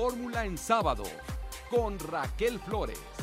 Fórmula en sábado con Raquel Flores.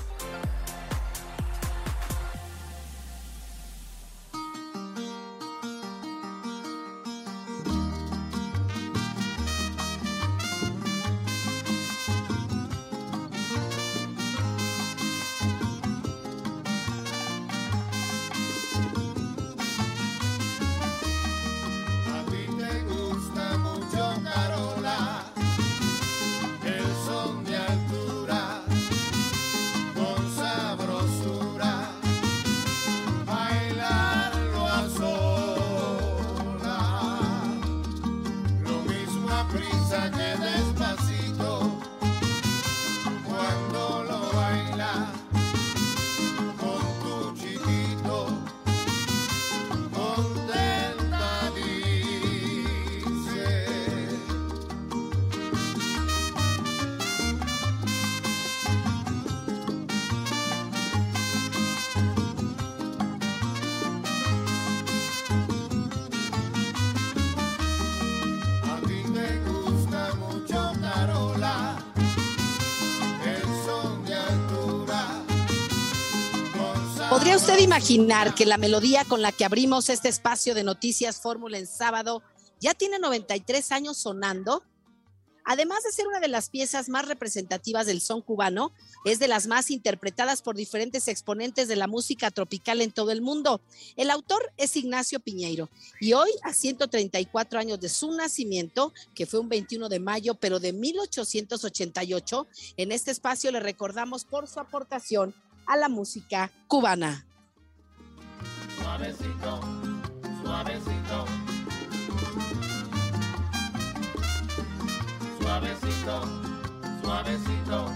Imaginar que la melodía con la que abrimos este espacio de noticias Fórmula en sábado ya tiene 93 años sonando? Además de ser una de las piezas más representativas del son cubano, es de las más interpretadas por diferentes exponentes de la música tropical en todo el mundo. El autor es Ignacio Piñeiro y hoy, a 134 años de su nacimiento, que fue un 21 de mayo, pero de 1888, en este espacio le recordamos por su aportación a la música cubana. Suavecito, suavecito. Suavecito, suavecito.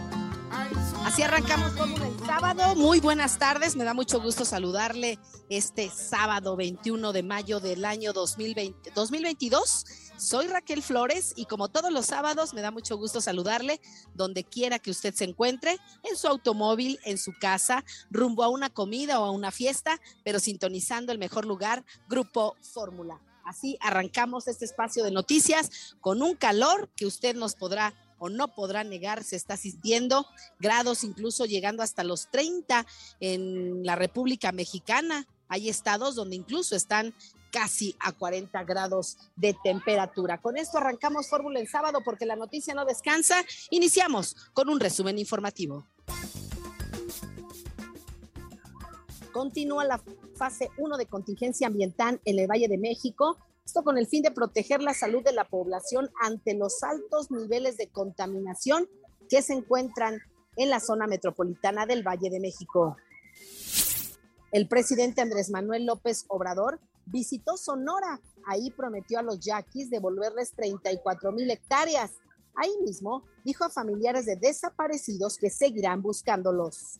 Así arrancamos como el sábado. Muy buenas tardes. Me da mucho gusto saludarle este sábado 21 de mayo del año 2020, 2022 soy Raquel Flores y como todos los sábados me da mucho gusto saludarle donde quiera que usted se encuentre, en su automóvil, en su casa, rumbo a una comida o a una fiesta, pero sintonizando el mejor lugar, Grupo Fórmula. Así arrancamos este espacio de noticias con un calor que usted nos podrá o no podrá negar, se está sintiendo grados incluso llegando hasta los 30 en la República Mexicana. Hay estados donde incluso están casi a 40 grados de temperatura. Con esto arrancamos Fórmula en sábado porque la noticia no descansa. Iniciamos con un resumen informativo. Continúa la fase 1 de contingencia ambiental en el Valle de México. Esto con el fin de proteger la salud de la población ante los altos niveles de contaminación que se encuentran en la zona metropolitana del Valle de México. El presidente Andrés Manuel López Obrador visitó Sonora. Ahí prometió a los yaquis devolverles 34 mil hectáreas. Ahí mismo dijo a familiares de desaparecidos que seguirán buscándolos.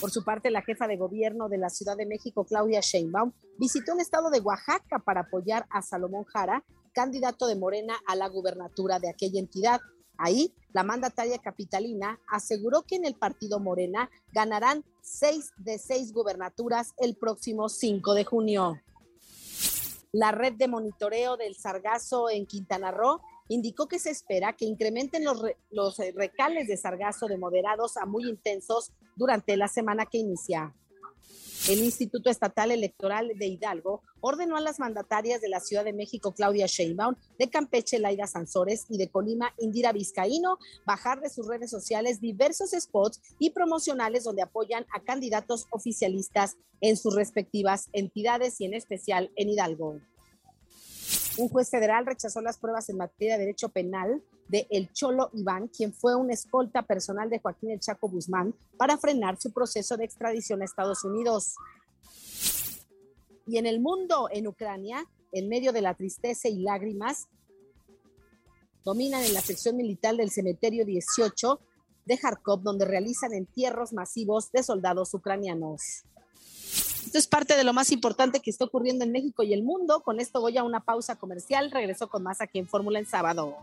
Por su parte, la jefa de gobierno de la Ciudad de México, Claudia Sheinbaum, visitó el estado de Oaxaca para apoyar a Salomón Jara, candidato de Morena a la gubernatura de aquella entidad. Ahí, la mandataria capitalina aseguró que en el partido Morena ganarán seis de seis gubernaturas el próximo 5 de junio. La red de monitoreo del sargazo en Quintana Roo indicó que se espera que incrementen los, los recales de sargazo de moderados a muy intensos durante la semana que inicia. El Instituto Estatal Electoral de Hidalgo ordenó a las mandatarias de la Ciudad de México, Claudia Sheinbaum, de Campeche, Laida Sansores y de Colima, Indira Vizcaíno, bajar de sus redes sociales diversos spots y promocionales donde apoyan a candidatos oficialistas en sus respectivas entidades y en especial en Hidalgo. Un juez federal rechazó las pruebas en materia de derecho penal de El Cholo Iván, quien fue un escolta personal de Joaquín El Chaco Guzmán, para frenar su proceso de extradición a Estados Unidos. Y en el mundo, en Ucrania, en medio de la tristeza y lágrimas, dominan en la sección militar del cementerio 18 de Kharkov, donde realizan entierros masivos de soldados ucranianos. Esto es parte de lo más importante que está ocurriendo en México y el mundo. Con esto voy a una pausa comercial. Regreso con más aquí en Fórmula en sábado.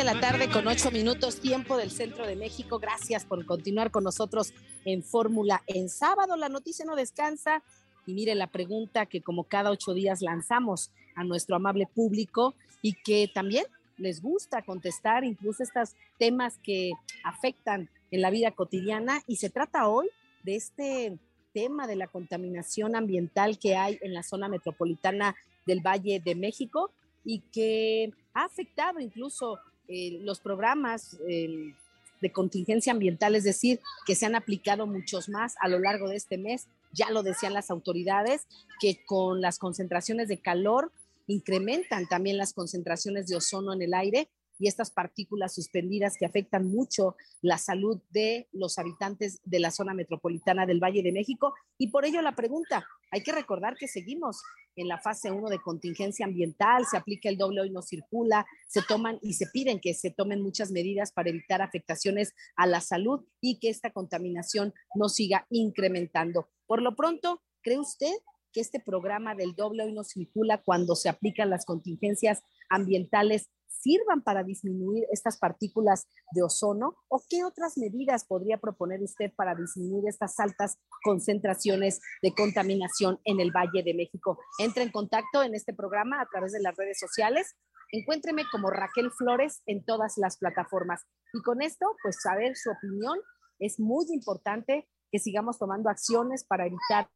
De la tarde con ocho minutos tiempo del centro de México. Gracias por continuar con nosotros en Fórmula en sábado. La noticia no descansa y mire la pregunta que como cada ocho días lanzamos a nuestro amable público y que también les gusta contestar incluso estos temas que afectan en la vida cotidiana y se trata hoy de este tema de la contaminación ambiental que hay en la zona metropolitana del Valle de México y que ha afectado incluso eh, los programas eh, de contingencia ambiental, es decir, que se han aplicado muchos más a lo largo de este mes. Ya lo decían las autoridades, que con las concentraciones de calor incrementan también las concentraciones de ozono en el aire y estas partículas suspendidas que afectan mucho la salud de los habitantes de la zona metropolitana del Valle de México. Y por ello la pregunta, hay que recordar que seguimos en la fase 1 de contingencia ambiental, se aplica el doble hoy no circula, se toman y se piden que se tomen muchas medidas para evitar afectaciones a la salud y que esta contaminación no siga incrementando. Por lo pronto, ¿cree usted que este programa del doble hoy no circula cuando se aplican las contingencias ambientales sirvan para disminuir estas partículas de ozono? ¿O qué otras medidas podría proponer usted para disminuir estas altas concentraciones de contaminación en el Valle de México? Entre en contacto en este programa a través de las redes sociales. Encuéntreme como Raquel Flores en todas las plataformas. Y con esto, pues saber su opinión es muy importante que sigamos tomando acciones para evitar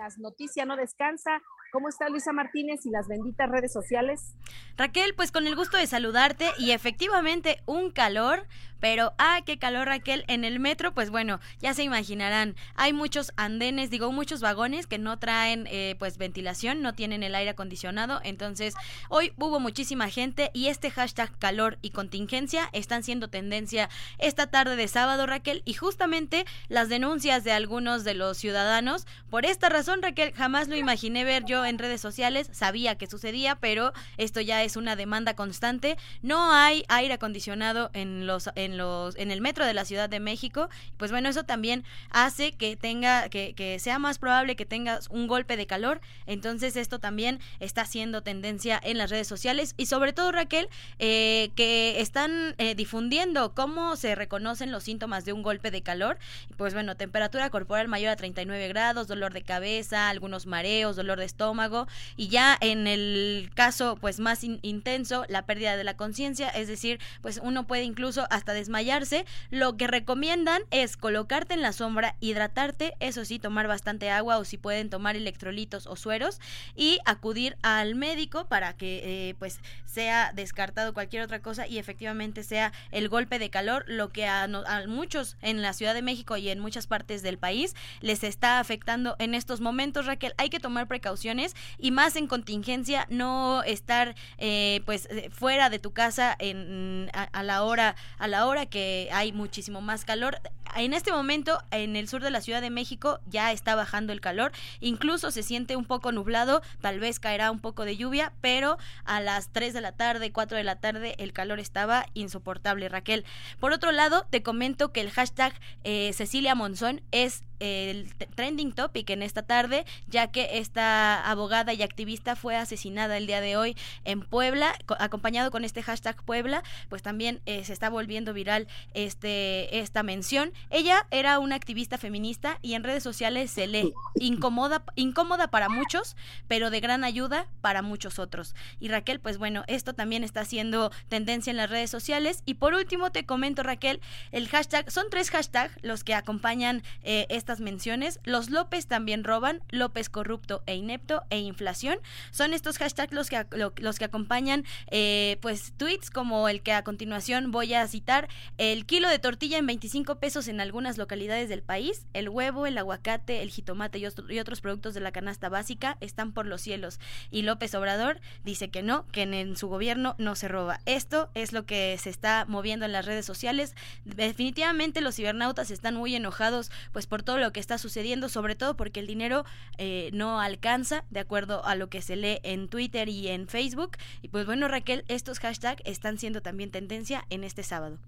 las noticias no descansa. ¿Cómo está Luisa Martínez y las benditas redes sociales? Raquel, pues con el gusto de saludarte y efectivamente un calor, pero ah, qué calor Raquel, en el metro, pues bueno, ya se imaginarán, hay muchos andenes, digo, muchos vagones que no traen eh, pues ventilación, no tienen el aire acondicionado, entonces hoy hubo muchísima gente y este hashtag calor y contingencia están siendo tendencia esta tarde de sábado Raquel y justamente las denuncias de algunos de los ciudadanos, por esta razón Raquel, jamás lo imaginé ver yo en redes sociales, sabía que sucedía, pero esto ya es una demanda constante, no hay aire acondicionado en los en los en el metro de la Ciudad de México, pues bueno, eso también hace que tenga que, que sea más probable que tengas un golpe de calor, entonces esto también está siendo tendencia en las redes sociales. Y sobre todo Raquel eh, que están eh, difundiendo cómo se reconocen los síntomas de un golpe de calor, pues bueno, temperatura corporal mayor a 39 grados, dolor de cabeza, algunos mareos, dolor de estómago y ya en el caso pues más intenso la pérdida de la conciencia, es decir, pues uno puede incluso hasta desmayarse. Lo que recomiendan es colocarte en la sombra, hidratarte, eso sí, tomar bastante agua o si pueden tomar electrolitos o sueros y acudir al médico para que eh, pues sea descartado cualquier otra cosa y efectivamente sea el golpe de calor, lo que a, a muchos en la Ciudad de México y en muchas partes del país les está afectando en estos momentos, Raquel. Hay que tomar precauciones y más en contingencia, no estar eh, pues eh, fuera de tu casa en, a, la hora a la hora que hay muchísimo más calor. En este momento en el sur de la Ciudad de México ya está bajando el calor, incluso se siente un poco nublado, tal vez caerá un poco de lluvia, pero a las 3 de la tarde, 4 de la tarde el calor estaba insoportable, Raquel. Por otro lado, te comento que el hashtag eh, Cecilia Monzón es el trending topic en esta tarde, ya que esta abogada y activista fue asesinada el día de hoy en Puebla, acompañado con este hashtag Puebla, pues también eh, se está volviendo viral este esta mención. Ella era una activista feminista y en redes sociales se lee incómoda, incómoda para muchos, pero de gran ayuda para muchos otros. Y Raquel, pues bueno, esto también está haciendo tendencia en las redes sociales. Y por último te comento, Raquel, el hashtag, son tres hashtags los que acompañan eh, esta menciones. Los López también roban, López corrupto e inepto e inflación. Son estos hashtags los que, los que acompañan eh, pues tweets como el que a continuación voy a citar. El kilo de tortilla en 25 pesos en algunas localidades del país. El huevo, el aguacate, el jitomate y, y otros productos de la canasta básica están por los cielos. Y López Obrador dice que no, que en, en su gobierno no se roba. Esto es lo que se está moviendo en las redes sociales. Definitivamente los cibernautas están muy enojados pues por todo lo que está sucediendo, sobre todo porque el dinero eh, no alcanza, de acuerdo a lo que se lee en Twitter y en Facebook. Y pues bueno, Raquel, estos hashtags están siendo también tendencia en este sábado.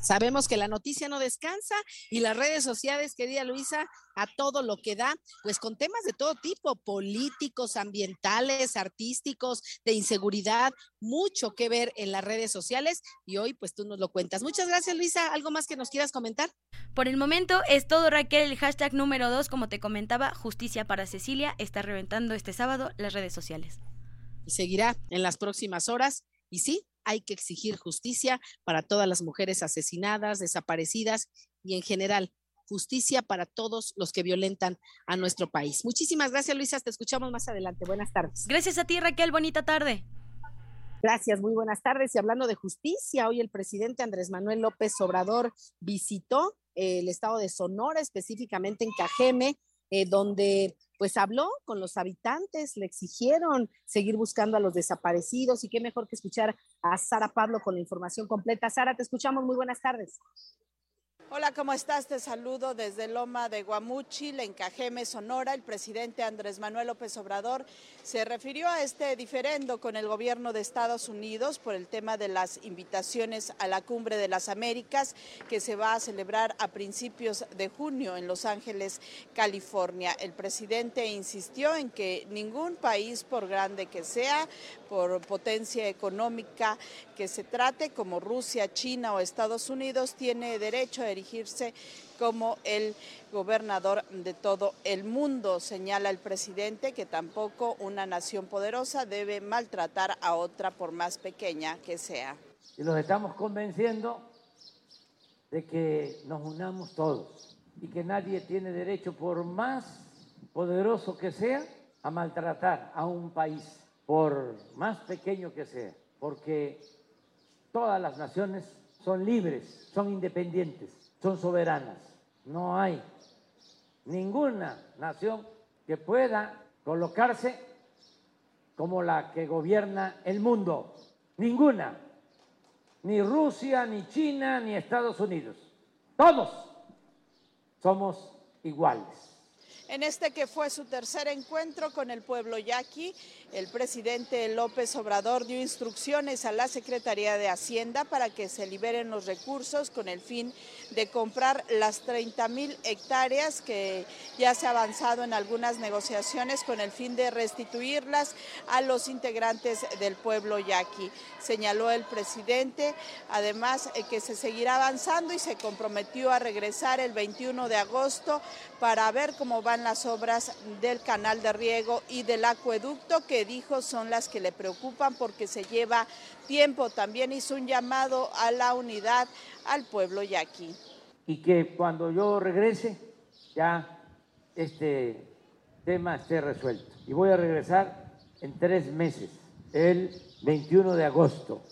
Sabemos que la noticia no descansa y las redes sociales, querida Luisa, a todo lo que da, pues con temas de todo tipo, políticos, ambientales, artísticos, de inseguridad, mucho que ver en las redes sociales y hoy pues tú nos lo cuentas. Muchas gracias Luisa, ¿algo más que nos quieras comentar? Por el momento es todo Raquel, el hashtag número dos, como te comentaba, justicia para Cecilia, está reventando este sábado las redes sociales. Y seguirá en las próximas horas y sí, hay que exigir justicia para todas las mujeres asesinadas, desaparecidas y en general justicia para todos los que violentan a nuestro país. Muchísimas gracias, Luisa. Te escuchamos más adelante. Buenas tardes. Gracias a ti, Raquel. Bonita tarde. Gracias, muy buenas tardes. Y hablando de justicia, hoy el presidente Andrés Manuel López Obrador visitó el estado de Sonora, específicamente en Cajeme, eh, donde pues habló con los habitantes, le exigieron seguir buscando a los desaparecidos y qué mejor que escuchar a Sara Pablo con la información completa. Sara, te escuchamos. Muy buenas tardes. Hola, ¿cómo estás? Te saludo desde Loma de Guamuchil, en Cajeme, Sonora. El presidente Andrés Manuel López Obrador se refirió a este diferendo con el gobierno de Estados Unidos por el tema de las invitaciones a la Cumbre de las Américas que se va a celebrar a principios de junio en Los Ángeles, California. El presidente insistió en que ningún país, por grande que sea, por potencia económica que se trate, como Rusia, China o Estados Unidos, tiene derecho a erigirse como el gobernador de todo el mundo, señala el presidente, que tampoco una nación poderosa debe maltratar a otra por más pequeña que sea. Y los estamos convenciendo de que nos unamos todos y que nadie tiene derecho, por más poderoso que sea, a maltratar a un país, por más pequeño que sea, porque todas las naciones son libres, son independientes, son soberanas. No hay ninguna nación que pueda colocarse como la que gobierna el mundo. Ninguna. Ni Rusia, ni China, ni Estados Unidos. Todos somos iguales. En este que fue su tercer encuentro con el pueblo yaqui, el presidente López Obrador dio instrucciones a la Secretaría de Hacienda para que se liberen los recursos con el fin de comprar las 30 mil hectáreas que ya se ha avanzado en algunas negociaciones con el fin de restituirlas a los integrantes del pueblo yaqui. Señaló el presidente, además, eh, que se seguirá avanzando y se comprometió a regresar el 21 de agosto para ver cómo van las obras del canal de riego y del acueducto que dijo son las que le preocupan porque se lleva tiempo. También hizo un llamado a la unidad al pueblo yaqui. Y que cuando yo regrese ya este tema esté resuelto. Y voy a regresar en tres meses, el 21 de agosto,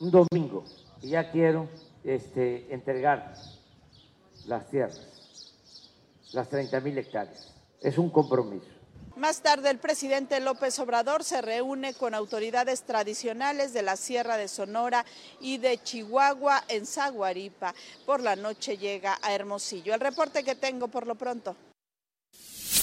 un domingo. Y ya quiero este, entregar las tierras las 30 mil hectáreas. Es un compromiso. Más tarde, el presidente López Obrador se reúne con autoridades tradicionales de la Sierra de Sonora y de Chihuahua en Zaguaripa. Por la noche llega a Hermosillo. El reporte que tengo por lo pronto.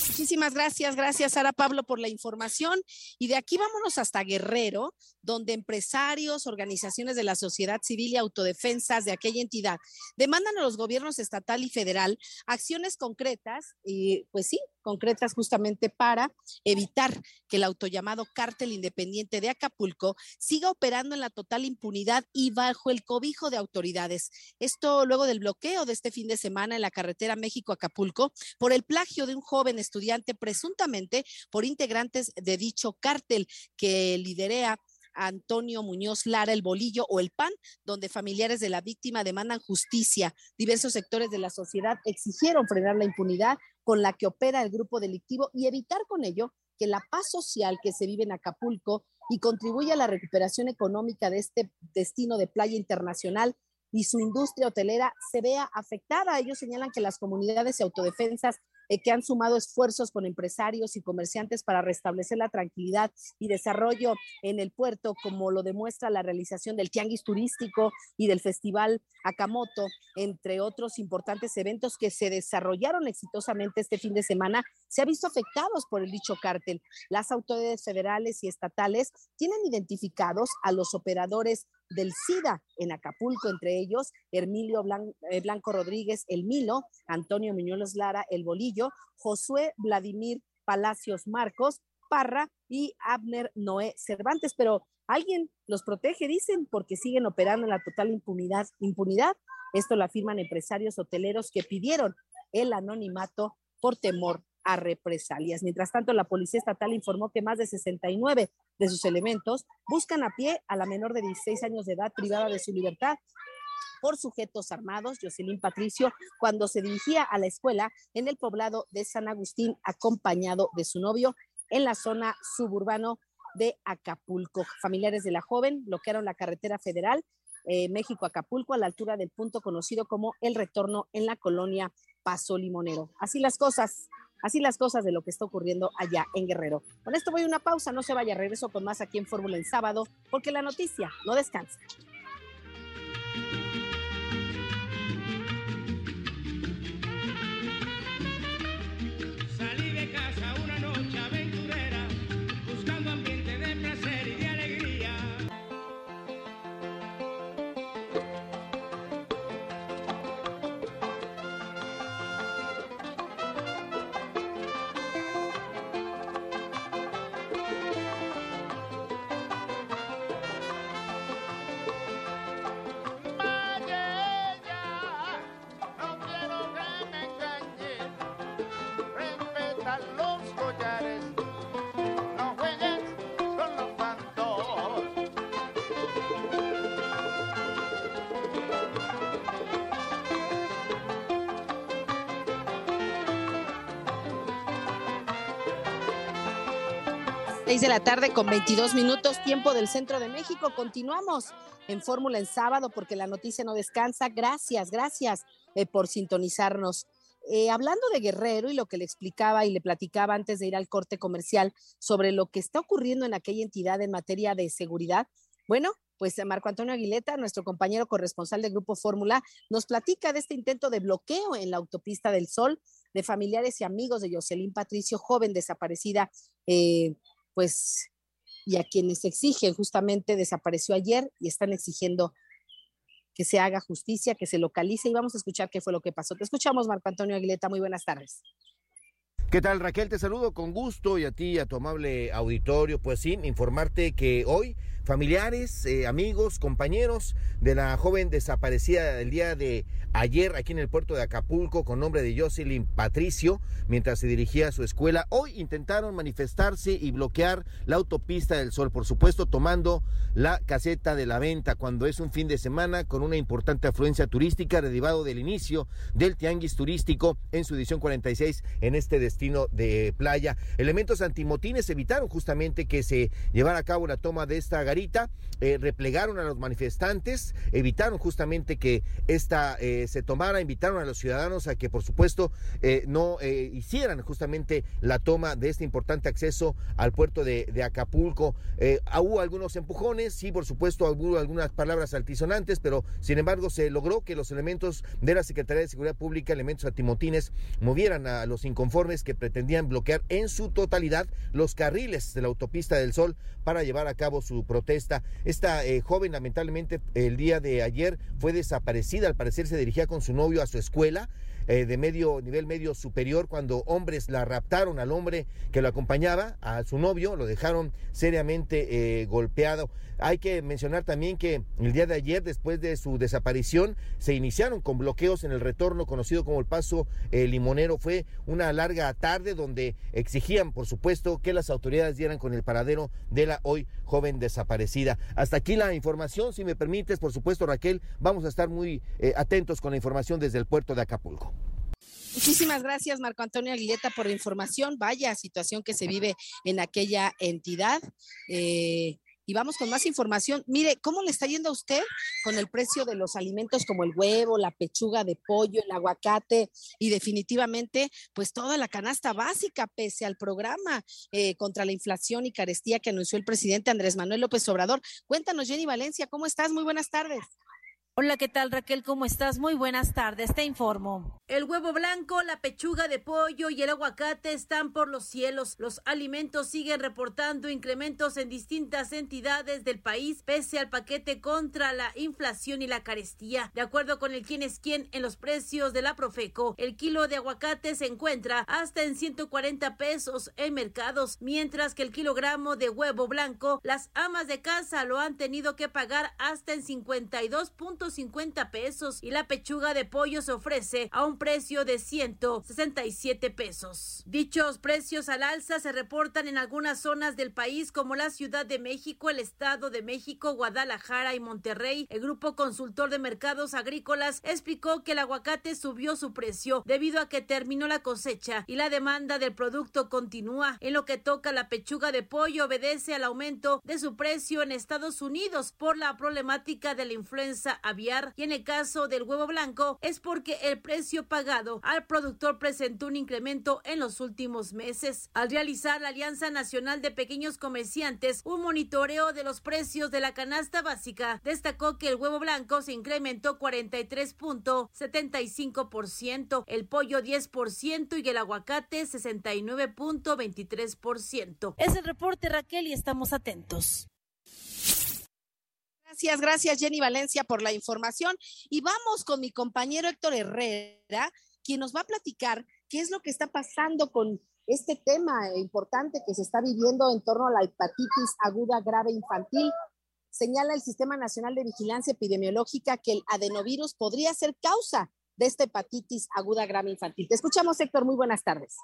Muchísimas gracias, gracias Sara Pablo por la información. Y de aquí vámonos hasta Guerrero, donde empresarios, organizaciones de la sociedad civil y autodefensas de aquella entidad demandan a los gobiernos estatal y federal acciones concretas, y pues sí, concretas justamente para evitar que el autollamado cártel independiente de Acapulco siga operando en la total impunidad y bajo el cobijo de autoridades. Esto luego del bloqueo de este fin de semana en la carretera México-Acapulco por el plagio de un joven estudiante presuntamente por integrantes de dicho cártel que liderea Antonio Muñoz Lara, el Bolillo o el PAN, donde familiares de la víctima demandan justicia. Diversos sectores de la sociedad exigieron frenar la impunidad con la que opera el grupo delictivo y evitar con ello que la paz social que se vive en Acapulco y contribuye a la recuperación económica de este destino de playa internacional y su industria hotelera se vea afectada. Ellos señalan que las comunidades y autodefensas eh, que han sumado esfuerzos con empresarios y comerciantes para restablecer la tranquilidad y desarrollo en el puerto, como lo demuestra la realización del Tianguis Turístico y del Festival Akamoto, entre otros importantes eventos que se desarrollaron exitosamente este fin de semana, se ha visto afectados por el dicho cártel. Las autoridades federales y estatales tienen identificados a los operadores del SIDA en Acapulco, entre ellos Hermilio eh, Blanco Rodríguez, el Milo, Antonio Miñuelos Lara, el Bolillo, Josué Vladimir Palacios Marcos, Parra y Abner Noé Cervantes, pero alguien los protege, dicen, porque siguen operando en la total impunidad. impunidad. Esto lo afirman empresarios hoteleros que pidieron el anonimato por temor a represalias. Mientras tanto, la Policía Estatal informó que más de 69 de sus elementos buscan a pie a la menor de 16 años de edad privada de su libertad por sujetos armados, Jocelyn Patricio, cuando se dirigía a la escuela en el poblado de San Agustín, acompañado de su novio en la zona suburbano de Acapulco. Familiares de la joven bloquearon la carretera federal eh, México-Acapulco a la altura del punto conocido como el retorno en la colonia Paso Limonero. Así las cosas, así las cosas de lo que está ocurriendo allá en Guerrero. Con esto voy a una pausa, no se vaya, regreso con más aquí en Fórmula en sábado, porque la noticia no descansa. De la tarde con 22 minutos, tiempo del centro de México. Continuamos en Fórmula en sábado porque la noticia no descansa. Gracias, gracias eh, por sintonizarnos. Eh, hablando de Guerrero y lo que le explicaba y le platicaba antes de ir al corte comercial sobre lo que está ocurriendo en aquella entidad en materia de seguridad, bueno, pues Marco Antonio Aguileta, nuestro compañero corresponsal del Grupo Fórmula, nos platica de este intento de bloqueo en la autopista del Sol de familiares y amigos de Jocelyn Patricio, joven desaparecida eh, pues, y a quienes exigen justamente desapareció ayer y están exigiendo que se haga justicia, que se localice y vamos a escuchar qué fue lo que pasó. Te escuchamos, Marco Antonio Aguileta. Muy buenas tardes. ¿Qué tal Raquel? Te saludo con gusto y a ti, a tu amable auditorio. Pues sí, informarte que hoy familiares, eh, amigos, compañeros de la joven desaparecida el día de ayer aquí en el puerto de Acapulco con nombre de Jocelyn Patricio, mientras se dirigía a su escuela, hoy intentaron manifestarse y bloquear la autopista del Sol, por supuesto tomando la caseta de la venta cuando es un fin de semana con una importante afluencia turística derivado del inicio del tianguis turístico en su edición 46 en este destino de playa. Elementos antimotines evitaron justamente que se llevara a cabo la toma de esta eh, replegaron a los manifestantes, evitaron justamente que esta eh, se tomara, invitaron a los ciudadanos a que por supuesto eh, no hicieran justamente la toma de este importante acceso al puerto de, Acapulco. hubo algunos empujones, sí, por supuesto, algunas palabras altisonantes, pero sin embargo se logró que los elementos de la Secretaría de Seguridad Pública, elementos antimotines, movieran a los inconformes que pretendían bloquear en su totalidad los carriles de la autopista del Sol para llevar a cabo su protesta esta eh, joven lamentablemente el día de ayer fue desaparecida, al parecer se dirigía con su novio a su escuela. Eh, de medio nivel medio superior cuando hombres la raptaron al hombre que lo acompañaba, a su novio, lo dejaron seriamente eh, golpeado. Hay que mencionar también que el día de ayer, después de su desaparición, se iniciaron con bloqueos en el retorno conocido como el Paso Limonero. Fue una larga tarde donde exigían, por supuesto, que las autoridades dieran con el paradero de la hoy joven desaparecida. Hasta aquí la información, si me permites, por supuesto, Raquel, vamos a estar muy eh, atentos con la información desde el puerto de Acapulco. Muchísimas gracias, Marco Antonio Aguileta, por la información. Vaya situación que se vive en aquella entidad. Eh, y vamos con más información. Mire, ¿cómo le está yendo a usted con el precio de los alimentos como el huevo, la pechuga de pollo, el aguacate y definitivamente pues toda la canasta básica pese al programa eh, contra la inflación y carestía que anunció el presidente Andrés Manuel López Obrador? Cuéntanos, Jenny Valencia, ¿cómo estás? Muy buenas tardes. Hola, ¿qué tal Raquel? ¿Cómo estás? Muy buenas tardes, te informo. El huevo blanco, la pechuga de pollo y el aguacate están por los cielos. Los alimentos siguen reportando incrementos en distintas entidades del país pese al paquete contra la inflación y la carestía. De acuerdo con el quién es quién en los precios de la Profeco, el kilo de aguacate se encuentra hasta en 140 pesos en mercados, mientras que el kilogramo de huevo blanco, las amas de casa lo han tenido que pagar hasta en 52 50 pesos y la pechuga de pollo se ofrece a un precio de 167 pesos. Dichos precios al alza se reportan en algunas zonas del país como la Ciudad de México, el Estado de México, Guadalajara y Monterrey. El Grupo Consultor de Mercados Agrícolas explicó que el aguacate subió su precio debido a que terminó la cosecha y la demanda del producto continúa. En lo que toca la pechuga de pollo obedece al aumento de su precio en Estados Unidos por la problemática de la influenza aviar y en el caso del huevo blanco es porque el precio pagado al productor presentó un incremento en los últimos meses. Al realizar la Alianza Nacional de Pequeños Comerciantes un monitoreo de los precios de la canasta básica, destacó que el huevo blanco se incrementó 43.75%, el pollo 10% y el aguacate 69.23%. Es el reporte Raquel y estamos atentos. Gracias, gracias Jenny Valencia por la información. Y vamos con mi compañero Héctor Herrera, quien nos va a platicar qué es lo que está pasando con este tema importante que se está viviendo en torno a la hepatitis aguda grave infantil. Señala el Sistema Nacional de Vigilancia Epidemiológica que el adenovirus podría ser causa de esta hepatitis aguda grave infantil. Te escuchamos, Héctor. Muy buenas tardes.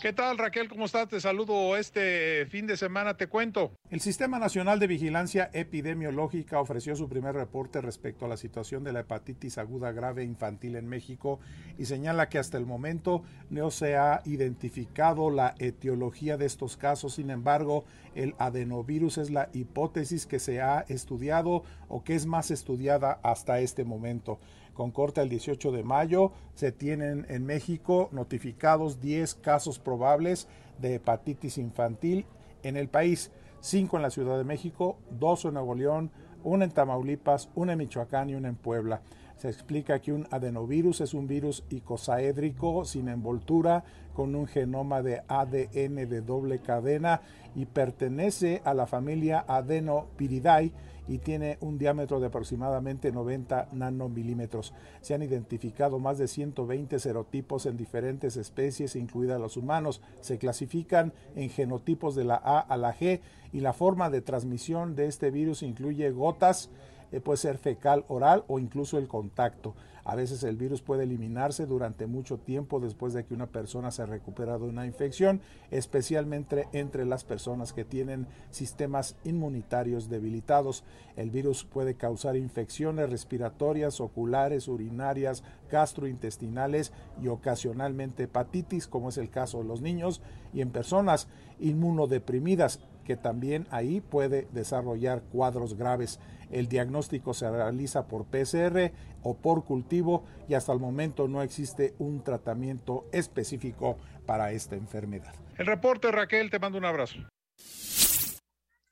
¿Qué tal Raquel? ¿Cómo estás? Te saludo este fin de semana, te cuento. El Sistema Nacional de Vigilancia Epidemiológica ofreció su primer reporte respecto a la situación de la hepatitis aguda grave infantil en México y señala que hasta el momento no se ha identificado la etiología de estos casos. Sin embargo, el adenovirus es la hipótesis que se ha estudiado o que es más estudiada hasta este momento con corte el 18 de mayo, se tienen en México notificados 10 casos probables de hepatitis infantil en el país, 5 en la Ciudad de México, 2 en Nuevo León, 1 en Tamaulipas, 1 en Michoacán y 1 en Puebla. Se explica que un adenovirus es un virus icosaédrico sin envoltura con un genoma de ADN de doble cadena y pertenece a la familia Adenopiridae y tiene un diámetro de aproximadamente 90 nanomilímetros. Se han identificado más de 120 serotipos en diferentes especies, incluidas los humanos. Se clasifican en genotipos de la A a la G y la forma de transmisión de este virus incluye gotas, eh, puede ser fecal oral o incluso el contacto. A veces el virus puede eliminarse durante mucho tiempo después de que una persona se ha recuperado de una infección, especialmente entre las personas que tienen sistemas inmunitarios debilitados. El virus puede causar infecciones respiratorias, oculares, urinarias, gastrointestinales y ocasionalmente hepatitis, como es el caso de los niños, y en personas inmunodeprimidas que también ahí puede desarrollar cuadros graves. El diagnóstico se realiza por PCR o por cultivo y hasta el momento no existe un tratamiento específico para esta enfermedad. El reporte, Raquel, te mando un abrazo.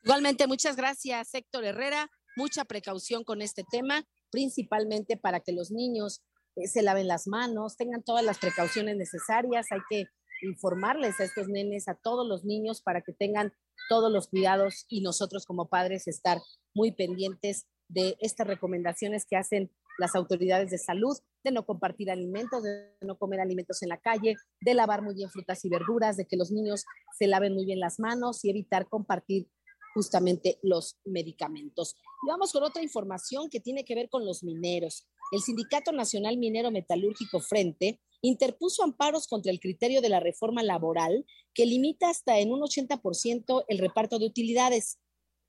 Igualmente, muchas gracias, Héctor Herrera. Mucha precaución con este tema, principalmente para que los niños eh, se laven las manos, tengan todas las precauciones necesarias. Hay que informarles a estos nenes, a todos los niños, para que tengan todos los cuidados y nosotros como padres estar muy pendientes de estas recomendaciones que hacen las autoridades de salud, de no compartir alimentos, de no comer alimentos en la calle, de lavar muy bien frutas y verduras, de que los niños se laven muy bien las manos y evitar compartir justamente los medicamentos. Y vamos con otra información que tiene que ver con los mineros. El Sindicato Nacional Minero Metalúrgico Frente interpuso amparos contra el criterio de la reforma laboral que limita hasta en un 80% el reparto de utilidades.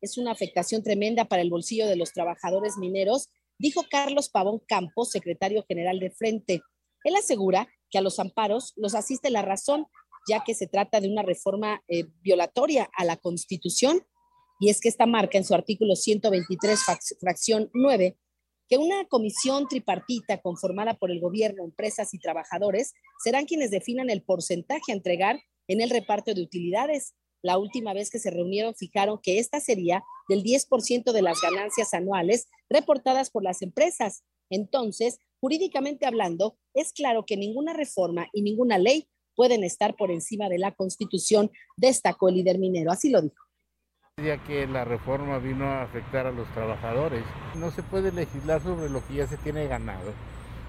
Es una afectación tremenda para el bolsillo de los trabajadores mineros, dijo Carlos Pavón Campos, secretario general de Frente. Él asegura que a los amparos los asiste la razón, ya que se trata de una reforma eh, violatoria a la Constitución, y es que esta marca en su artículo 123, fracción 9, que una comisión tripartita conformada por el gobierno, empresas y trabajadores serán quienes definan el porcentaje a entregar en el reparto de utilidades. La última vez que se reunieron fijaron que esta sería del 10% de las ganancias anuales reportadas por las empresas. Entonces, jurídicamente hablando, es claro que ninguna reforma y ninguna ley pueden estar por encima de la Constitución, destacó el líder minero. Así lo dijo. Ya que la reforma vino a afectar a los trabajadores, no se puede legislar sobre lo que ya se tiene ganado.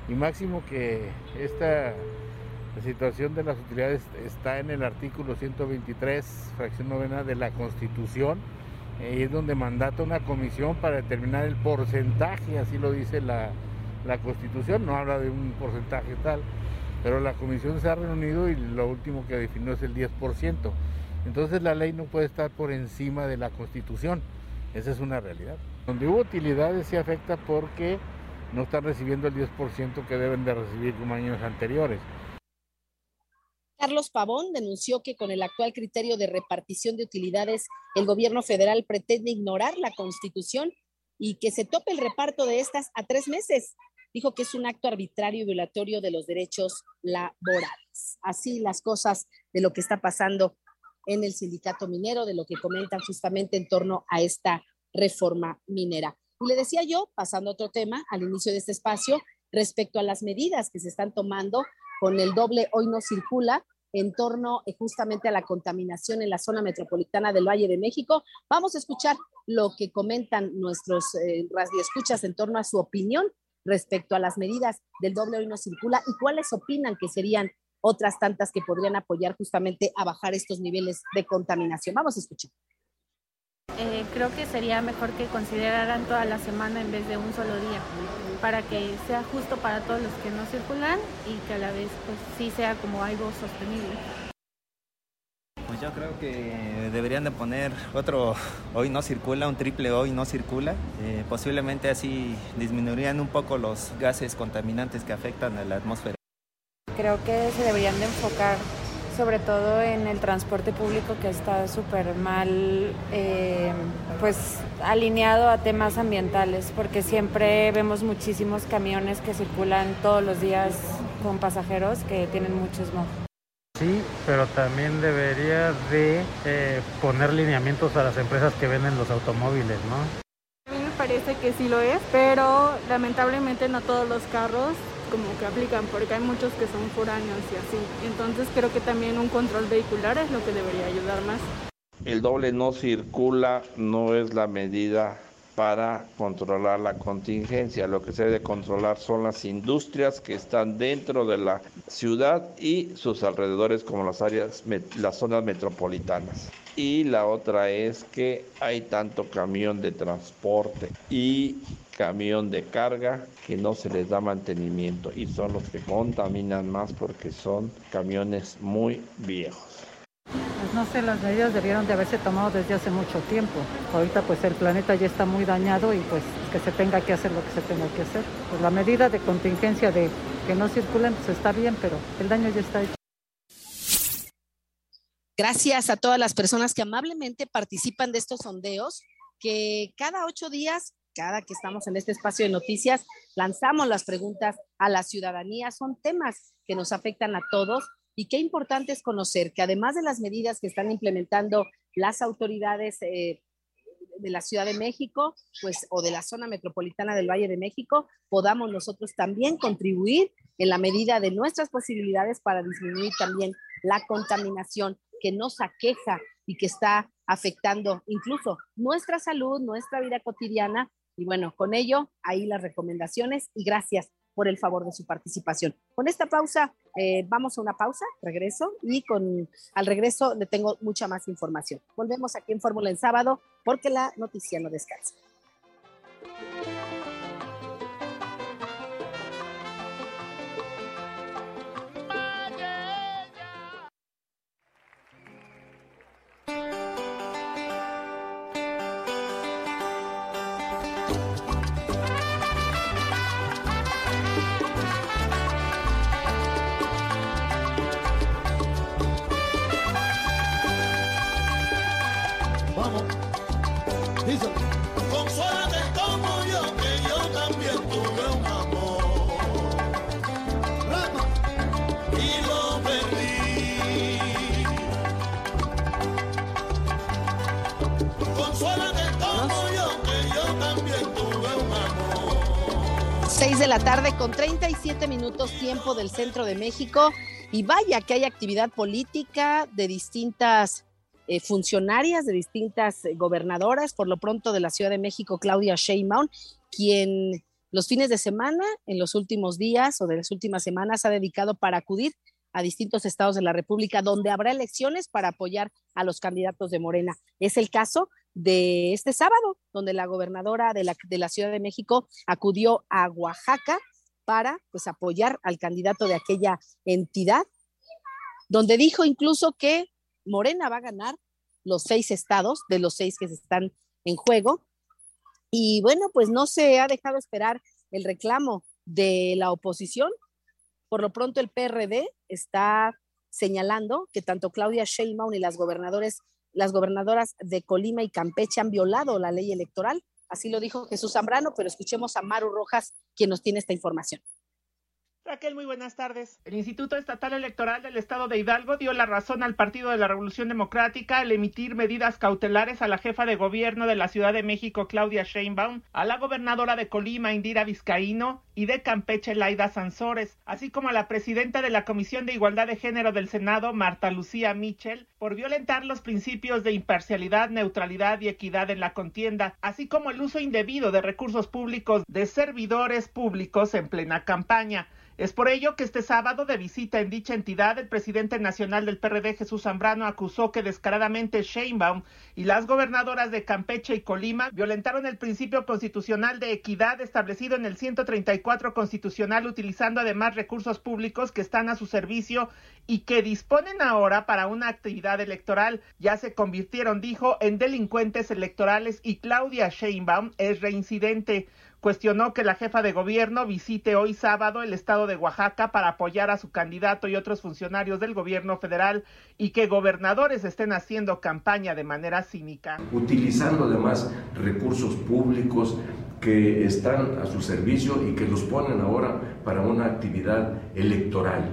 Y máximo que esta situación de las utilidades está en el artículo 123, fracción novena de la Constitución, y es donde mandata una comisión para determinar el porcentaje, así lo dice la, la Constitución, no habla de un porcentaje tal, pero la comisión se ha reunido y lo último que definió es el 10%. Entonces la ley no puede estar por encima de la Constitución, esa es una realidad. Donde hubo utilidades sí afecta porque no están recibiendo el 10% que deben de recibir como años anteriores. Carlos Pavón denunció que con el actual criterio de repartición de utilidades, el gobierno federal pretende ignorar la Constitución y que se tope el reparto de estas a tres meses. Dijo que es un acto arbitrario y violatorio de los derechos laborales. Así las cosas de lo que está pasando en el sindicato minero, de lo que comentan justamente en torno a esta reforma minera. Y le decía yo, pasando a otro tema, al inicio de este espacio, respecto a las medidas que se están tomando con el doble hoy no circula en torno eh, justamente a la contaminación en la zona metropolitana del Valle de México. Vamos a escuchar lo que comentan nuestros eh, radioescuchas en torno a su opinión respecto a las medidas del doble hoy no circula y cuáles opinan que serían otras tantas que podrían apoyar justamente a bajar estos niveles de contaminación. Vamos a escuchar. Eh, creo que sería mejor que consideraran toda la semana en vez de un solo día, para que sea justo para todos los que no circulan y que a la vez pues sí sea como algo sostenible. Pues yo creo que deberían de poner otro hoy no circula, un triple hoy no circula. Eh, posiblemente así disminuirían un poco los gases contaminantes que afectan a la atmósfera. Creo que se deberían de enfocar sobre todo en el transporte público que está súper mal eh, pues alineado a temas ambientales porque siempre vemos muchísimos camiones que circulan todos los días con pasajeros que tienen mucho smog. Sí, pero también debería de eh, poner lineamientos a las empresas que venden los automóviles, ¿no? A mí me parece que sí lo es, pero lamentablemente no todos los carros como que aplican, porque hay muchos que son foráneos y así. Entonces creo que también un control vehicular es lo que debería ayudar más. El doble no circula no es la medida para controlar la contingencia. Lo que se debe controlar son las industrias que están dentro de la ciudad y sus alrededores como las áreas, las zonas metropolitanas. Y la otra es que hay tanto camión de transporte y camión de carga que no se les da mantenimiento y son los que contaminan más porque son camiones muy viejos. Pues no sé, las medidas debieron de haberse tomado desde hace mucho tiempo. Ahorita pues el planeta ya está muy dañado y pues que se tenga que hacer lo que se tenga que hacer. Pues la medida de contingencia de que no circulen pues está bien, pero el daño ya está hecho. Gracias a todas las personas que amablemente participan de estos sondeos, que cada ocho días cada que estamos en este espacio de noticias, lanzamos las preguntas a la ciudadanía. Son temas que nos afectan a todos y qué importante es conocer que además de las medidas que están implementando las autoridades eh, de la Ciudad de México, pues, o de la zona metropolitana del Valle de México, podamos nosotros también contribuir en la medida de nuestras posibilidades para disminuir también la contaminación que nos aqueja y que está afectando incluso nuestra salud, nuestra vida cotidiana y bueno, con ello, ahí las recomendaciones y gracias por el favor de su participación. Con esta pausa, eh, vamos a una pausa, regreso, y con al regreso le tengo mucha más información. Volvemos aquí en Fórmula en sábado porque la noticia no descansa. 6 de la tarde con 37 minutos tiempo del centro de México. Y vaya que hay actividad política de distintas eh, funcionarias, de distintas eh, gobernadoras. Por lo pronto de la Ciudad de México, Claudia Sheinbaum, quien los fines de semana, en los últimos días o de las últimas semanas, ha dedicado para acudir a distintos estados de la República donde habrá elecciones para apoyar a los candidatos de Morena. Es el caso de este sábado, donde la gobernadora de la, de la Ciudad de México acudió a Oaxaca para pues, apoyar al candidato de aquella entidad, donde dijo incluso que Morena va a ganar los seis estados de los seis que están en juego. Y bueno, pues no se ha dejado esperar el reclamo de la oposición. Por lo pronto el PRD está señalando que tanto Claudia Sheinbaum y las gobernadores las gobernadoras de Colima y Campeche han violado la ley electoral. Así lo dijo Jesús Zambrano, pero escuchemos a Maru Rojas, quien nos tiene esta información. Raquel, muy buenas tardes. El Instituto Estatal Electoral del Estado de Hidalgo dio la razón al Partido de la Revolución Democrática al emitir medidas cautelares a la jefa de gobierno de la Ciudad de México, Claudia Sheinbaum, a la gobernadora de Colima, Indira Vizcaíno, y de Campeche, Laida Sansores, así como a la presidenta de la Comisión de Igualdad de Género del Senado, Marta Lucía Michel, por violentar los principios de imparcialidad, neutralidad y equidad en la contienda, así como el uso indebido de recursos públicos de servidores públicos en plena campaña. Es por ello que este sábado de visita en dicha entidad, el presidente nacional del PRD, Jesús Zambrano, acusó que descaradamente Sheinbaum y las gobernadoras de Campeche y Colima violentaron el principio constitucional de equidad establecido en el 134 constitucional, utilizando además recursos públicos que están a su servicio y que disponen ahora para una actividad electoral. Ya se convirtieron, dijo, en delincuentes electorales y Claudia Sheinbaum es reincidente cuestionó que la jefa de gobierno visite hoy sábado el estado de Oaxaca para apoyar a su candidato y otros funcionarios del gobierno federal y que gobernadores estén haciendo campaña de manera cínica. Utilizando además recursos públicos que están a su servicio y que los ponen ahora para una actividad electoral.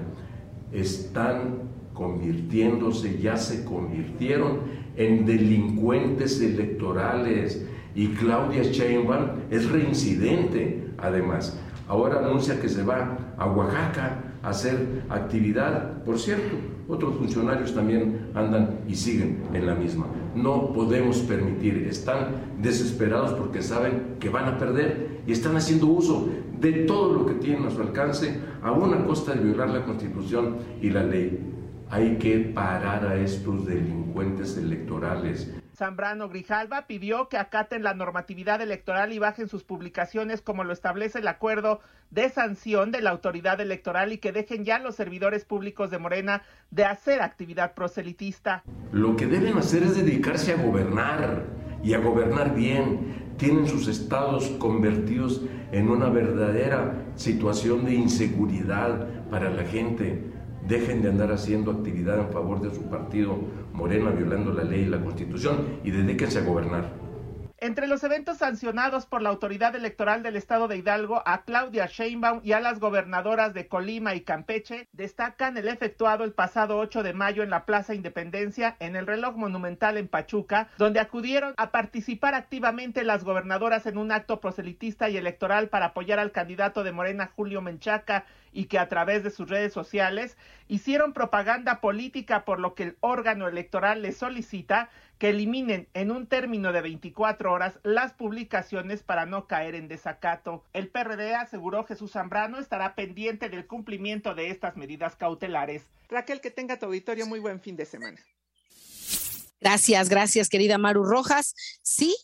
Están convirtiéndose, ya se convirtieron en delincuentes electorales y Claudia Sheinbaum es reincidente además. Ahora anuncia que se va a Oaxaca a hacer actividad. Por cierto, otros funcionarios también andan y siguen en la misma. No podemos permitir, están desesperados porque saben que van a perder y están haciendo uso de todo lo que tienen a su alcance a una costa de violar la constitución y la ley. Hay que parar a estos delincuentes electorales. Zambrano Grijalva pidió que acaten la normatividad electoral y bajen sus publicaciones como lo establece el acuerdo de sanción de la autoridad electoral y que dejen ya los servidores públicos de Morena de hacer actividad proselitista. Lo que deben hacer es dedicarse a gobernar y a gobernar bien. Tienen sus estados convertidos en una verdadera situación de inseguridad para la gente dejen de andar haciendo actividad en favor de su partido Morena, violando la ley y la constitución, y dedíquense a gobernar. Entre los eventos sancionados por la autoridad electoral del estado de Hidalgo, a Claudia Sheinbaum y a las gobernadoras de Colima y Campeche, destacan el efectuado el pasado 8 de mayo en la Plaza Independencia, en el reloj monumental en Pachuca, donde acudieron a participar activamente las gobernadoras en un acto proselitista y electoral para apoyar al candidato de Morena, Julio Menchaca, y que a través de sus redes sociales hicieron propaganda política por lo que el órgano electoral les solicita que eliminen en un término de 24 horas las publicaciones para no caer en desacato. El PRD aseguró Jesús Zambrano estará pendiente del cumplimiento de estas medidas cautelares. Raquel, que tenga tu auditorio muy buen fin de semana. Gracias, gracias, querida Maru Rojas. Sí,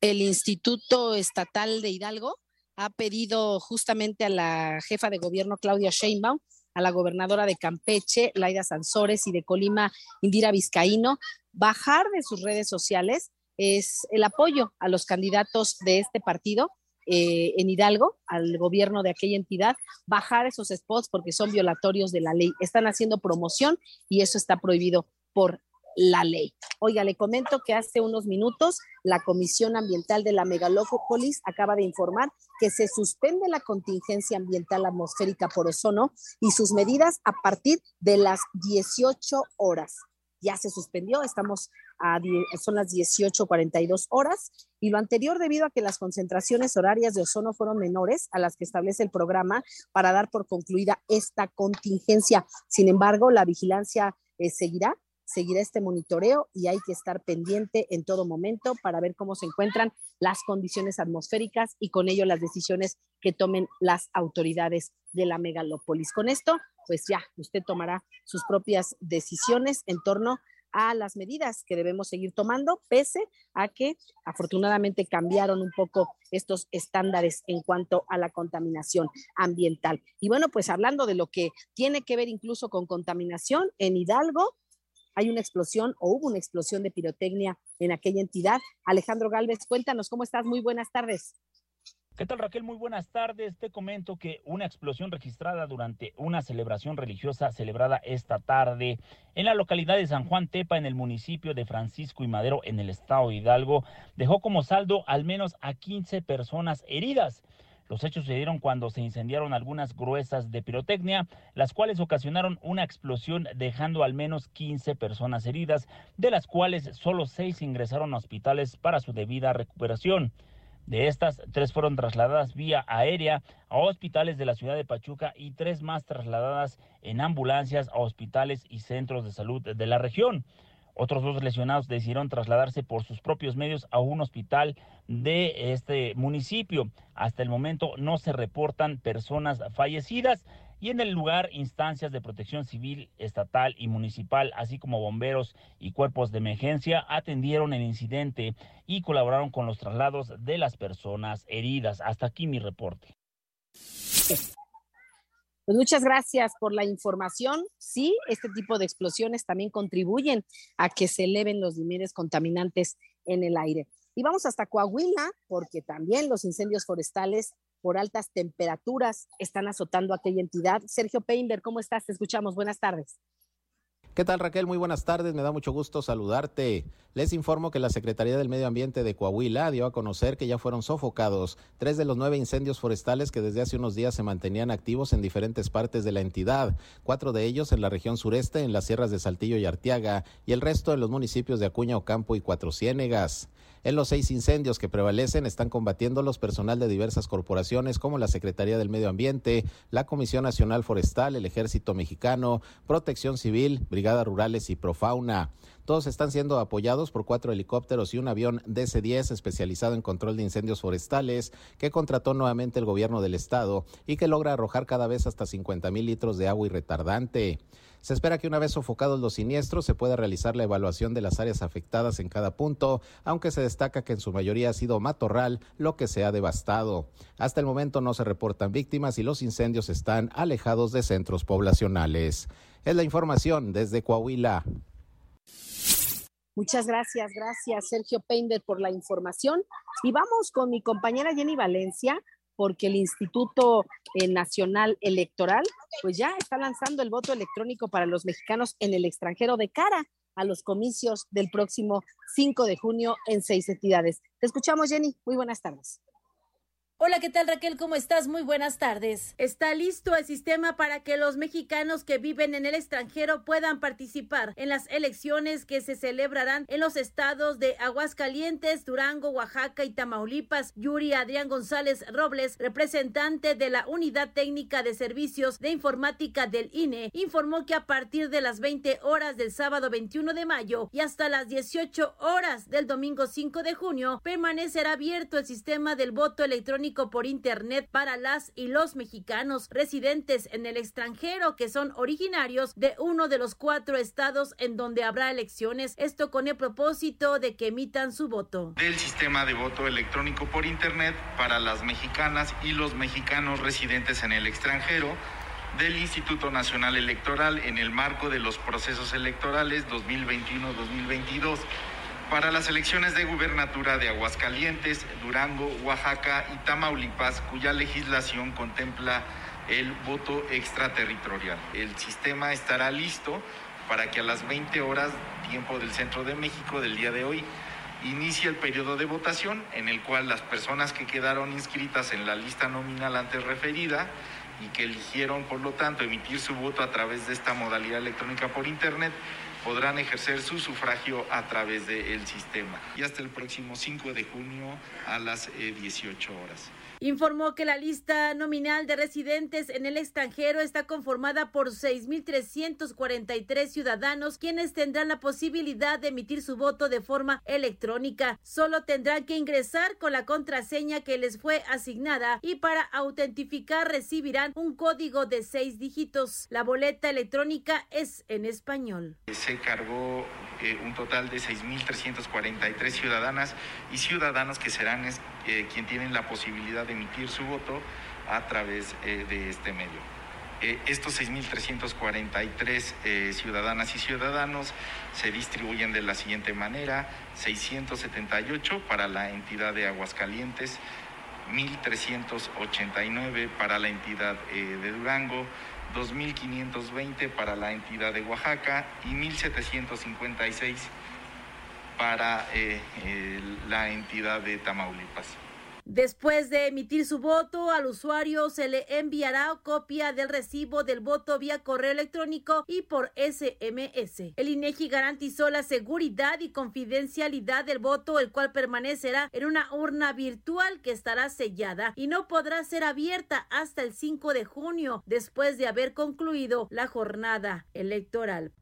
el Instituto Estatal de Hidalgo ha pedido justamente a la jefa de gobierno Claudia Sheinbaum, a la gobernadora de Campeche, Laida Sansores, y de Colima, Indira Vizcaíno, bajar de sus redes sociales es el apoyo a los candidatos de este partido eh, en Hidalgo, al gobierno de aquella entidad, bajar esos spots porque son violatorios de la ley. Están haciendo promoción y eso está prohibido por la ley. Oiga, le comento que hace unos minutos la Comisión Ambiental de la Megalópolis acaba de informar que se suspende la contingencia ambiental atmosférica por ozono y sus medidas a partir de las 18 horas. Ya se suspendió, estamos a, son las 18.42 horas y lo anterior debido a que las concentraciones horarias de ozono fueron menores a las que establece el programa para dar por concluida esta contingencia. Sin embargo, la vigilancia eh, seguirá seguirá este monitoreo y hay que estar pendiente en todo momento para ver cómo se encuentran las condiciones atmosféricas y con ello las decisiones que tomen las autoridades de la megalópolis. Con esto, pues ya usted tomará sus propias decisiones en torno a las medidas que debemos seguir tomando, pese a que afortunadamente cambiaron un poco estos estándares en cuanto a la contaminación ambiental. Y bueno, pues hablando de lo que tiene que ver incluso con contaminación, en Hidalgo hay una explosión o hubo una explosión de pirotecnia en aquella entidad. Alejandro Galvez, cuéntanos cómo estás. Muy buenas tardes. ¿Qué tal Raquel? Muy buenas tardes. Te comento que una explosión registrada durante una celebración religiosa celebrada esta tarde en la localidad de San Juan Tepa, en el municipio de Francisco y Madero, en el estado de Hidalgo, dejó como saldo al menos a 15 personas heridas. Los hechos se dieron cuando se incendiaron algunas gruesas de pirotecnia, las cuales ocasionaron una explosión dejando al menos 15 personas heridas, de las cuales solo seis ingresaron a hospitales para su debida recuperación. De estas, tres fueron trasladadas vía aérea a hospitales de la ciudad de Pachuca y tres más trasladadas en ambulancias a hospitales y centros de salud de la región. Otros dos lesionados decidieron trasladarse por sus propios medios a un hospital de este municipio. Hasta el momento no se reportan personas fallecidas y en el lugar instancias de protección civil, estatal y municipal, así como bomberos y cuerpos de emergencia, atendieron el incidente y colaboraron con los traslados de las personas heridas. Hasta aquí mi reporte. Pues muchas gracias por la información. Sí, este tipo de explosiones también contribuyen a que se eleven los niveles contaminantes en el aire. Y vamos hasta Coahuila, porque también los incendios forestales por altas temperaturas están azotando aquella entidad. Sergio Peinberg, ¿cómo estás? Te escuchamos. Buenas tardes. ¿Qué tal Raquel? Muy buenas tardes, me da mucho gusto saludarte. Les informo que la Secretaría del Medio Ambiente de Coahuila dio a conocer que ya fueron sofocados tres de los nueve incendios forestales que desde hace unos días se mantenían activos en diferentes partes de la entidad, cuatro de ellos en la región sureste, en las sierras de Saltillo y Arteaga, y el resto en los municipios de Acuña, Ocampo y Cuatro Ciénegas. En los seis incendios que prevalecen están combatiendo los personal de diversas corporaciones como la Secretaría del Medio Ambiente, la Comisión Nacional Forestal, el Ejército Mexicano, Protección Civil, Rurales y Profauna. Todos están siendo apoyados por cuatro helicópteros y un avión DC-10 especializado en control de incendios forestales que contrató nuevamente el gobierno del estado y que logra arrojar cada vez hasta 50 mil litros de agua y retardante. Se espera que una vez sofocados los siniestros se pueda realizar la evaluación de las áreas afectadas en cada punto, aunque se destaca que en su mayoría ha sido matorral lo que se ha devastado. Hasta el momento no se reportan víctimas y los incendios están alejados de centros poblacionales. Es la información desde Coahuila. Muchas gracias, gracias Sergio Peinder por la información. Y vamos con mi compañera Jenny Valencia porque el Instituto eh, Nacional Electoral pues ya está lanzando el voto electrónico para los mexicanos en el extranjero de cara a los comicios del próximo 5 de junio en seis entidades. Te escuchamos, Jenny. Muy buenas tardes. Hola, ¿qué tal Raquel? ¿Cómo estás? Muy buenas tardes. Está listo el sistema para que los mexicanos que viven en el extranjero puedan participar en las elecciones que se celebrarán en los estados de Aguascalientes, Durango, Oaxaca y Tamaulipas. Yuri Adrián González Robles, representante de la Unidad Técnica de Servicios de Informática del INE, informó que a partir de las 20 horas del sábado 21 de mayo y hasta las 18 horas del domingo 5 de junio permanecerá abierto el sistema del voto electrónico por Internet para las y los mexicanos residentes en el extranjero que son originarios de uno de los cuatro estados en donde habrá elecciones. Esto con el propósito de que emitan su voto. Del sistema de voto electrónico por Internet para las mexicanas y los mexicanos residentes en el extranjero del Instituto Nacional Electoral en el marco de los procesos electorales 2021-2022 para las elecciones de gubernatura de Aguascalientes, Durango, Oaxaca y Tamaulipas, cuya legislación contempla el voto extraterritorial. El sistema estará listo para que a las 20 horas, tiempo del centro de México del día de hoy, inicie el periodo de votación en el cual las personas que quedaron inscritas en la lista nominal antes referida y que eligieron, por lo tanto, emitir su voto a través de esta modalidad electrónica por Internet, podrán ejercer su sufragio a través del sistema. Y hasta el próximo 5 de junio a las 18 horas informó que la lista nominal de residentes en el extranjero está conformada por 6.343 ciudadanos quienes tendrán la posibilidad de emitir su voto de forma electrónica. Solo tendrán que ingresar con la contraseña que les fue asignada y para autentificar recibirán un código de seis dígitos. La boleta electrónica es en español. Se cargó eh, un total de 6.343 ciudadanas y ciudadanos que serán eh, quien tienen la posibilidad de emitir su voto a través eh, de este medio. Eh, estos 6.343 ciudadanas y ciudadanos se distribuyen de la siguiente manera, 678 para la entidad de Aguascalientes, 1.389 para la entidad de Durango, 2.520 para la entidad de Oaxaca y 1.756 para eh, la entidad de Tamaulipas. Después de emitir su voto, al usuario se le enviará copia del recibo del voto vía correo electrónico y por SMS. El INEGI garantizó la seguridad y confidencialidad del voto, el cual permanecerá en una urna virtual que estará sellada y no podrá ser abierta hasta el 5 de junio, después de haber concluido la jornada electoral.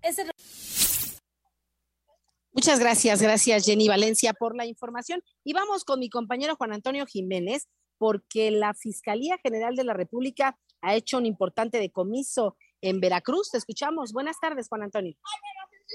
Muchas gracias, gracias Jenny Valencia por la información. Y vamos con mi compañero Juan Antonio Jiménez, porque la Fiscalía General de la República ha hecho un importante decomiso en Veracruz. Te escuchamos. Buenas tardes, Juan Antonio.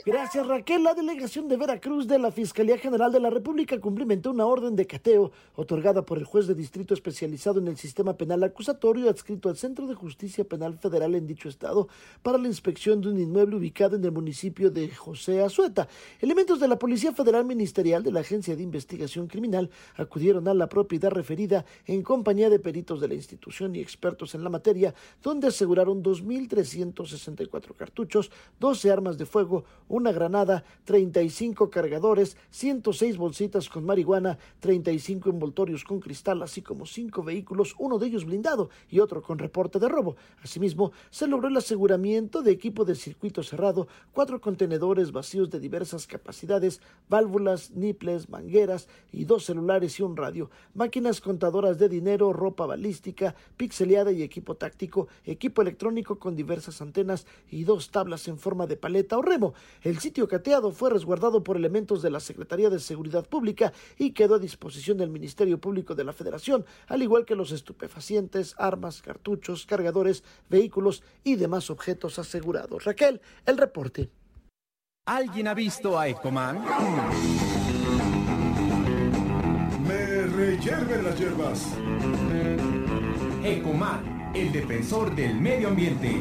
Gracias Raquel. La delegación de Veracruz de la Fiscalía General de la República cumplimentó una orden de cateo otorgada por el juez de distrito especializado en el sistema penal acusatorio adscrito al Centro de Justicia Penal Federal en dicho estado para la inspección de un inmueble ubicado en el municipio de José Azueta. Elementos de la Policía Federal Ministerial de la Agencia de Investigación Criminal acudieron a la propiedad referida en compañía de peritos de la institución y expertos en la materia, donde aseguraron 2.364 cartuchos, 12 armas de fuego, una granada, 35 cargadores, 106 bolsitas con marihuana, 35 envoltorios con cristal, así como cinco vehículos, uno de ellos blindado y otro con reporte de robo. Asimismo, se logró el aseguramiento de equipo de circuito cerrado, cuatro contenedores vacíos de diversas capacidades, válvulas, niples, mangueras y dos celulares y un radio, máquinas contadoras de dinero, ropa balística, pixeleada y equipo táctico, equipo electrónico con diversas antenas y dos tablas en forma de paleta o remo. El sitio cateado fue resguardado por elementos de la Secretaría de Seguridad Pública y quedó a disposición del Ministerio Público de la Federación, al igual que los estupefacientes, armas, cartuchos, cargadores, vehículos y demás objetos asegurados. Raquel, el reporte. ¿Alguien ha visto a Ecoman? Me reyerven las hierbas. Ecoman, el defensor del medio ambiente.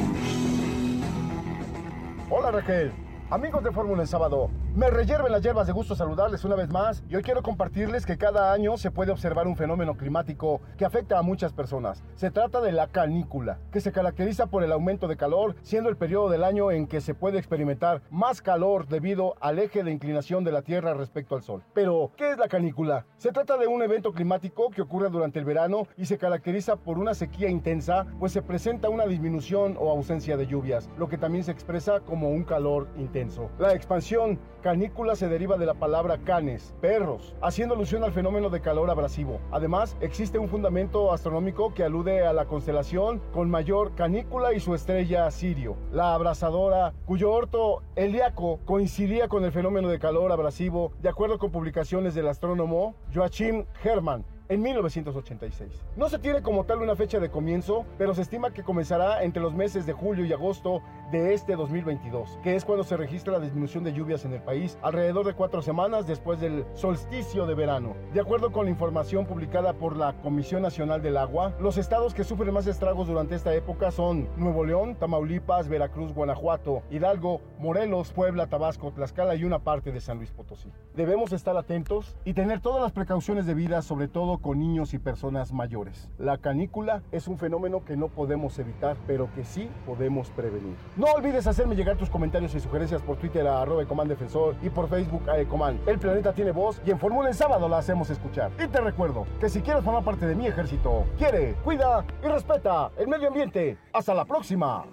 Hola Raquel. Amigos de Fórmula en Sábado, me reyerven las hierbas de gusto saludarles una vez más y hoy quiero compartirles que cada año se puede observar un fenómeno climático que afecta a muchas personas. Se trata de la canícula, que se caracteriza por el aumento de calor, siendo el periodo del año en que se puede experimentar más calor debido al eje de inclinación de la Tierra respecto al Sol. Pero, ¿qué es la canícula? Se trata de un evento climático que ocurre durante el verano y se caracteriza por una sequía intensa, pues se presenta una disminución o ausencia de lluvias, lo que también se expresa como un calor intenso. La expansión canícula se deriva de la palabra canes, perros, haciendo alusión al fenómeno de calor abrasivo. Además, existe un fundamento astronómico que alude a la constelación con mayor canícula y su estrella Sirio, la abrasadora, cuyo orto helíaco coincidía con el fenómeno de calor abrasivo, de acuerdo con publicaciones del astrónomo Joachim Hermann en 1986. No se tiene como tal una fecha de comienzo, pero se estima que comenzará entre los meses de julio y agosto de este 2022, que es cuando se registra la disminución de lluvias en el país, alrededor de cuatro semanas después del solsticio de verano. De acuerdo con la información publicada por la Comisión Nacional del Agua, los estados que sufren más estragos durante esta época son Nuevo León, Tamaulipas, Veracruz, Guanajuato, Hidalgo, Morelos, Puebla, Tabasco, Tlaxcala y una parte de San Luis Potosí. Debemos estar atentos y tener todas las precauciones debidas, sobre todo con niños y personas mayores. La canícula es un fenómeno que no podemos evitar, pero que sí podemos prevenir. No olvides hacerme llegar tus comentarios y sugerencias por Twitter a arroba Defensor y por Facebook a Ecoman. El planeta tiene voz y en Fórmula en sábado la hacemos escuchar. Y te recuerdo que si quieres formar parte de mi ejército, quiere, cuida y respeta el medio ambiente. Hasta la próxima.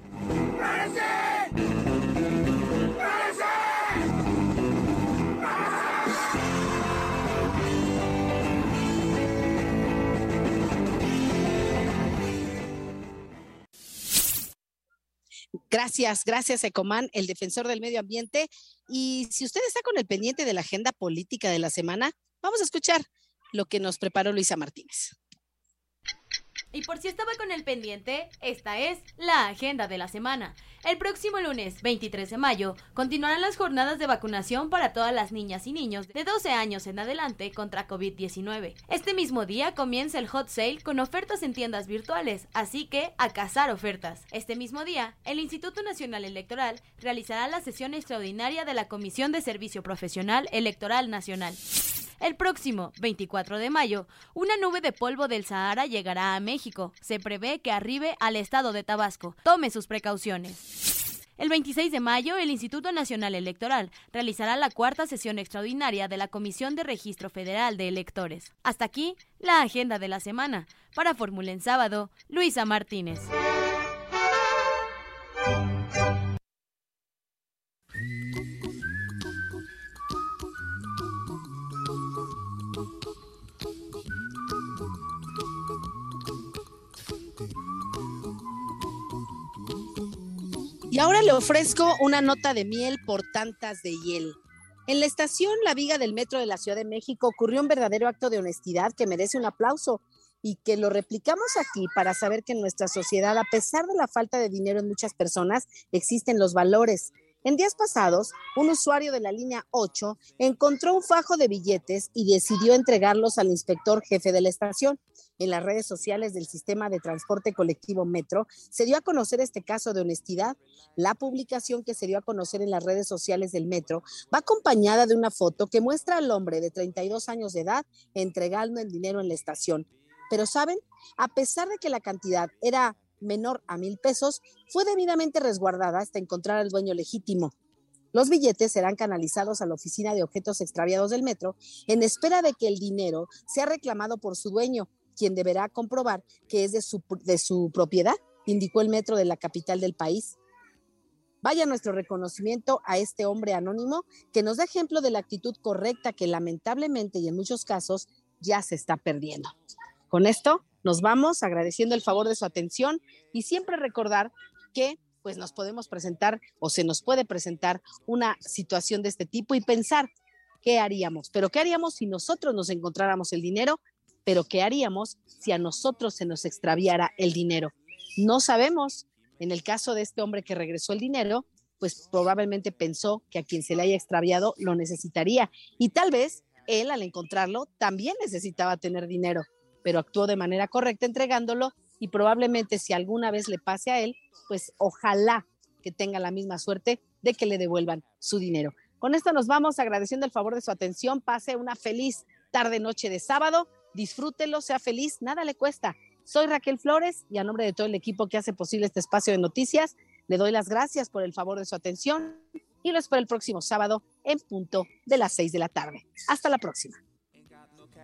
Gracias, gracias Ecomán, el defensor del medio ambiente. Y si usted está con el pendiente de la agenda política de la semana, vamos a escuchar lo que nos preparó Luisa Martínez. Y por si estaba con el pendiente, esta es la agenda de la semana. El próximo lunes 23 de mayo continuarán las jornadas de vacunación para todas las niñas y niños de 12 años en adelante contra COVID-19. Este mismo día comienza el hot sale con ofertas en tiendas virtuales, así que a cazar ofertas. Este mismo día, el Instituto Nacional Electoral realizará la sesión extraordinaria de la Comisión de Servicio Profesional Electoral Nacional. El próximo 24 de mayo, una nube de polvo del Sahara llegará a México. Se prevé que arribe al estado de Tabasco. Tome sus precauciones. El 26 de mayo, el Instituto Nacional Electoral realizará la cuarta sesión extraordinaria de la Comisión de Registro Federal de Electores. Hasta aquí, la agenda de la semana. Para Fórmula en Sábado, Luisa Martínez. Y ahora le ofrezco una nota de miel por tantas de hiel. En la estación La Viga del Metro de la Ciudad de México ocurrió un verdadero acto de honestidad que merece un aplauso y que lo replicamos aquí para saber que en nuestra sociedad, a pesar de la falta de dinero en muchas personas, existen los valores. En días pasados, un usuario de la línea 8 encontró un fajo de billetes y decidió entregarlos al inspector jefe de la estación en las redes sociales del sistema de transporte colectivo Metro, se dio a conocer este caso de honestidad. La publicación que se dio a conocer en las redes sociales del Metro va acompañada de una foto que muestra al hombre de 32 años de edad entregando el dinero en la estación. Pero saben, a pesar de que la cantidad era menor a mil pesos, fue debidamente resguardada hasta encontrar al dueño legítimo. Los billetes serán canalizados a la oficina de objetos extraviados del metro en espera de que el dinero sea reclamado por su dueño, quien deberá comprobar que es de su, de su propiedad, indicó el metro de la capital del país. Vaya nuestro reconocimiento a este hombre anónimo que nos da ejemplo de la actitud correcta que lamentablemente y en muchos casos ya se está perdiendo. Con esto nos vamos agradeciendo el favor de su atención y siempre recordar que pues nos podemos presentar o se nos puede presentar una situación de este tipo y pensar qué haríamos, pero qué haríamos si nosotros nos encontráramos el dinero pero ¿qué haríamos si a nosotros se nos extraviara el dinero? No sabemos. En el caso de este hombre que regresó el dinero, pues probablemente pensó que a quien se le haya extraviado lo necesitaría y tal vez él al encontrarlo también necesitaba tener dinero, pero actuó de manera correcta entregándolo y probablemente si alguna vez le pase a él, pues ojalá que tenga la misma suerte de que le devuelvan su dinero. Con esto nos vamos agradeciendo el favor de su atención. Pase una feliz tarde noche de sábado disfrútelo, sea feliz, nada le cuesta. Soy Raquel Flores y a nombre de todo el equipo que hace posible este espacio de noticias, le doy las gracias por el favor de su atención y lo espero el próximo sábado en punto de las seis de la tarde. Hasta la próxima.